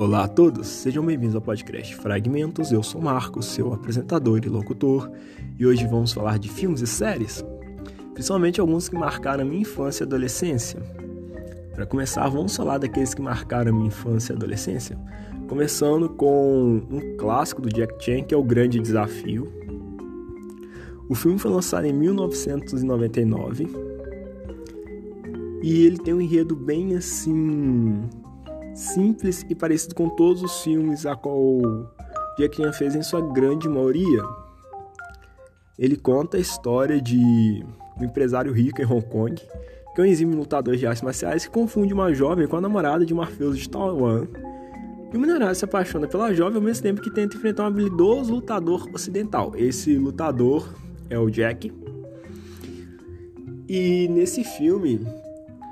Olá a todos, sejam bem-vindos ao podcast Fragmentos. Eu sou Marcos, seu apresentador e locutor, e hoje vamos falar de filmes e séries, principalmente alguns que marcaram minha infância e adolescência. Para começar, vamos falar daqueles que marcaram minha infância e adolescência, começando com um clássico do Jack Chan, que é O Grande Desafio. O filme foi lançado em 1999 e ele tem um enredo bem assim simples e parecido com todos os filmes a qual Chan fez em sua grande maioria. Ele conta a história de um empresário rico em Hong Kong, que é um exímio lutador de artes marciais que confunde uma jovem com a namorada de um mafioso de Taiwan. E o minerário se apaixona pela jovem ao mesmo tempo que tenta enfrentar um habilidoso lutador ocidental. Esse lutador é o Jack. E nesse filme,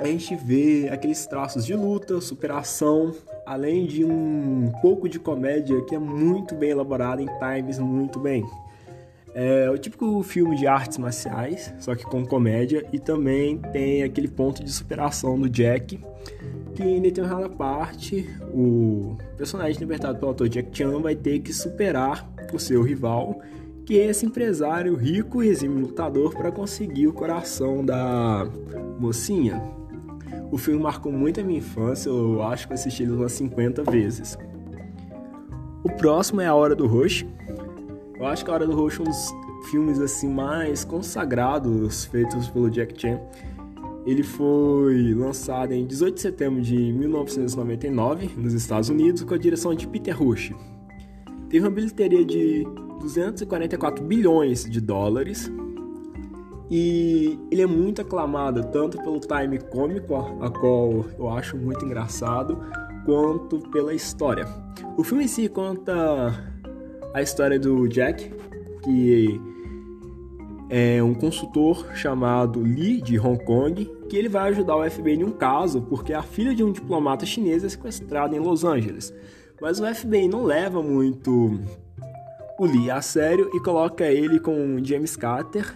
a gente vê aqueles traços de luta, superação, além de um pouco de comédia que é muito bem elaborado em times muito bem. É o típico filme de artes marciais, só que com comédia, e também tem aquele ponto de superação do Jack, que em determinada parte o personagem libertado pelo ator Jack Chan vai ter que superar o seu rival, que é esse empresário rico e exímio lutador para conseguir o coração da mocinha. O filme marcou muito a minha infância, eu acho que assisti ele umas 50 vezes. O próximo é A Hora do Rush. Eu acho que A Hora do Rush é um dos filmes assim mais consagrados feitos pelo Jack Chan. Ele foi lançado em 18 de setembro de 1999 nos Estados Unidos com a direção de Peter Rush. Teve uma bilheteria de 244 bilhões de dólares e ele é muito aclamado tanto pelo time cômico, a qual eu acho muito engraçado, quanto pela história. O filme em si conta a história do Jack, que é um consultor chamado Lee de Hong Kong, que ele vai ajudar o FBI em um caso porque a filha de um diplomata chinês é sequestrada em Los Angeles. Mas o FBI não leva muito o Lee a sério e coloca ele com James Carter,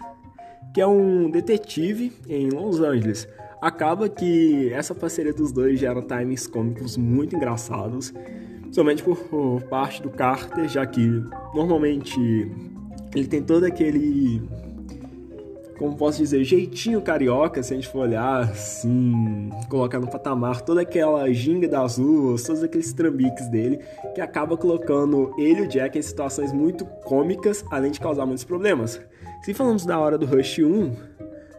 que é um detetive em Los Angeles. Acaba que essa parceria dos dois gera times cômicos muito engraçados, por, por parte do Carter, já que normalmente ele tem todo aquele como posso dizer, jeitinho carioca, se a gente for olhar assim, colocar no patamar toda aquela ginga das ruas, todos aqueles trambiques dele, que acaba colocando ele e o Jack em situações muito cômicas, além de causar muitos problemas. Se falamos da Hora do Rush 1,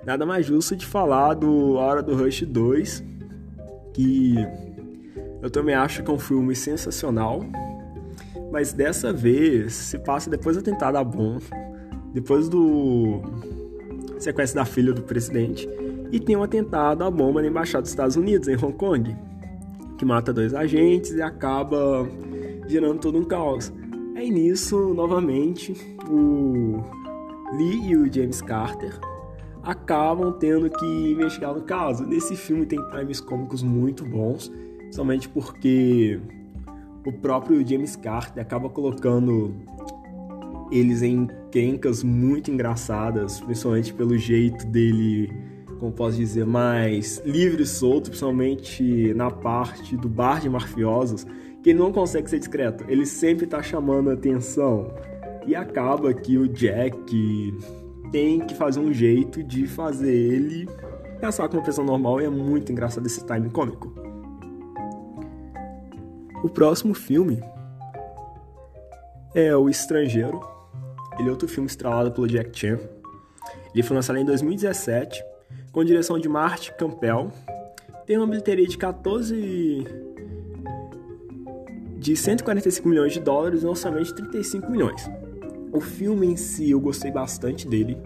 nada mais justo de falar do Hora do Rush 2, que eu também acho que é um filme sensacional, mas dessa vez se passa depois do atentado à bomba, depois do sequestro da filha do presidente, e tem um atentado à bomba na embaixada dos Estados Unidos em Hong Kong, que mata dois agentes e acaba gerando todo um caos. Aí nisso, novamente, o Lee e o James Carter acabam tendo que investigar no caso. Nesse filme tem times cômicos muito bons, somente porque o próprio James Carter acaba colocando eles em quencas muito engraçadas, principalmente pelo jeito dele, como posso dizer, mais livre e solto, principalmente na parte do bar de mafiosos, que ele não consegue ser discreto, ele sempre tá chamando a atenção. E acaba que o Jack tem que fazer um jeito de fazer ele pensar como uma pessoa normal e é muito engraçado esse time cômico. O próximo filme é O Estrangeiro. Ele é outro filme estrelado pelo Jack Chan. Ele foi lançado em 2017 com direção de Marty Campbell. Tem uma bilheteria de 14 de 145 milhões de dólares e um orçamento de 35 milhões. O filme em si eu gostei bastante dele,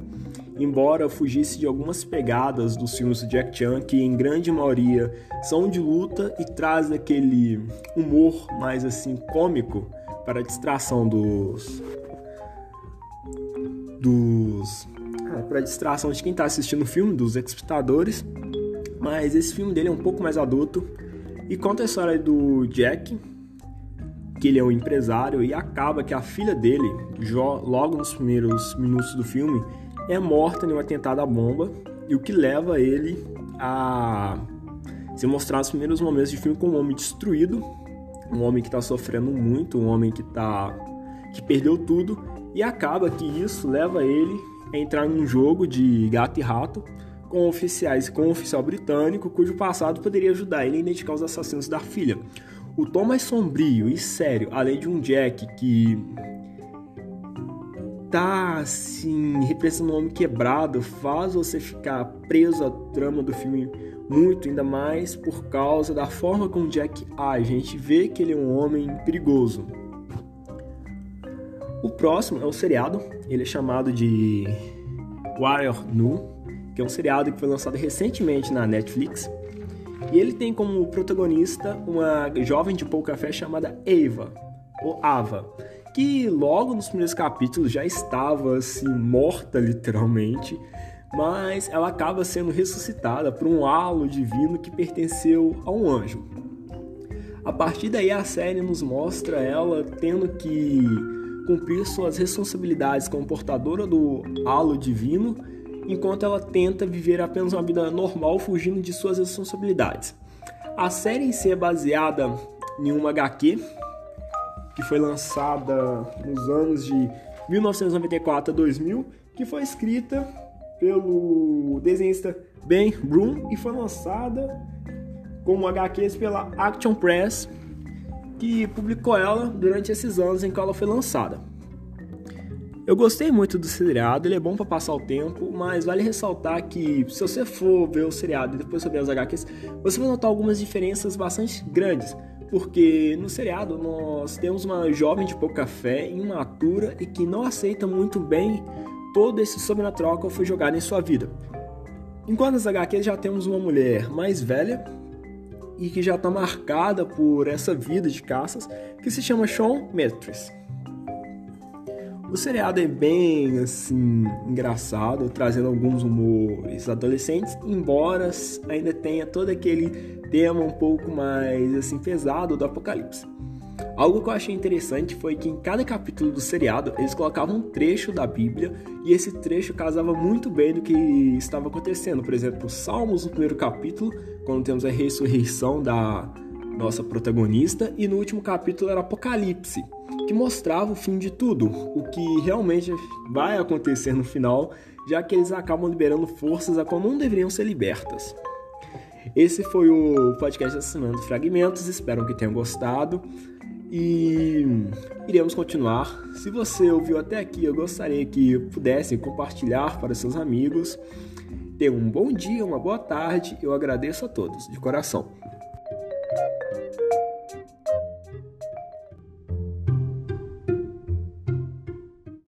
embora fugisse de algumas pegadas dos filmes do Jack Chan, que em grande maioria são de luta e traz aquele humor mais assim cômico para a distração dos dos ah, para distração de quem está assistindo o filme, dos espectadores. Mas esse filme dele é um pouco mais adulto e conta a história do Jack, que ele é um empresário e acaba que a filha dele, logo nos primeiros minutos do filme, é morta em um atentado à bomba e o que leva ele a se mostrar nos primeiros momentos de filme como um homem destruído, um homem que está sofrendo muito, um homem que tá que perdeu tudo e acaba que isso leva ele a entrar num jogo de gato e rato com oficiais, com um oficial britânico cujo passado poderia ajudar ele a identificar os assassinos da filha. O tom mais sombrio e sério, além de um Jack que tá assim representando um homem quebrado, faz você ficar preso à trama do filme muito, ainda mais por causa da forma como Jack age. A gente vê que ele é um homem perigoso. O próximo é o seriado, ele é chamado de Warrior Nu, que é um seriado que foi lançado recentemente na Netflix. E ele tem como protagonista uma jovem de pouca fé chamada Ava, ou Ava, que logo nos primeiros capítulos já estava assim morta literalmente, mas ela acaba sendo ressuscitada por um halo divino que pertenceu a um anjo. A partir daí a série nos mostra ela tendo que cumprir suas responsabilidades como portadora do halo divino, enquanto ela tenta viver apenas uma vida normal fugindo de suas responsabilidades. A série em si é baseada em uma HQ que foi lançada nos anos de 1994 a 2000, que foi escrita pelo desenhista Ben Broom e foi lançada como HQs pela Action Press que publicou ela durante esses anos em que ela foi lançada. Eu gostei muito do seriado, ele é bom para passar o tempo, mas vale ressaltar que se você for ver o seriado e depois ver as HQs, você vai notar algumas diferenças bastante grandes, porque no seriado nós temos uma jovem de pouca fé, imatura e que não aceita muito bem todo esse sobrenatural que foi jogado em sua vida. Enquanto nas HQs já temos uma mulher mais velha, e que já está marcada por essa vida de caças, que se chama Sean Metris. O seriado é bem assim engraçado, trazendo alguns humores adolescentes, embora ainda tenha todo aquele tema um pouco mais assim pesado do apocalipse. Algo que eu achei interessante foi que em cada capítulo do seriado eles colocavam um trecho da Bíblia e esse trecho casava muito bem do que estava acontecendo. Por exemplo, Salmos no primeiro capítulo, quando temos a ressurreição da nossa protagonista, e no último capítulo era Apocalipse, que mostrava o fim de tudo, o que realmente vai acontecer no final, já que eles acabam liberando forças a qual não deveriam ser libertas. Esse foi o podcast Assinando Fragmentos, espero que tenham gostado e iremos continuar. Se você ouviu até aqui, eu gostaria que pudessem compartilhar para seus amigos. Tenham um bom dia, uma boa tarde. Eu agradeço a todos, de coração.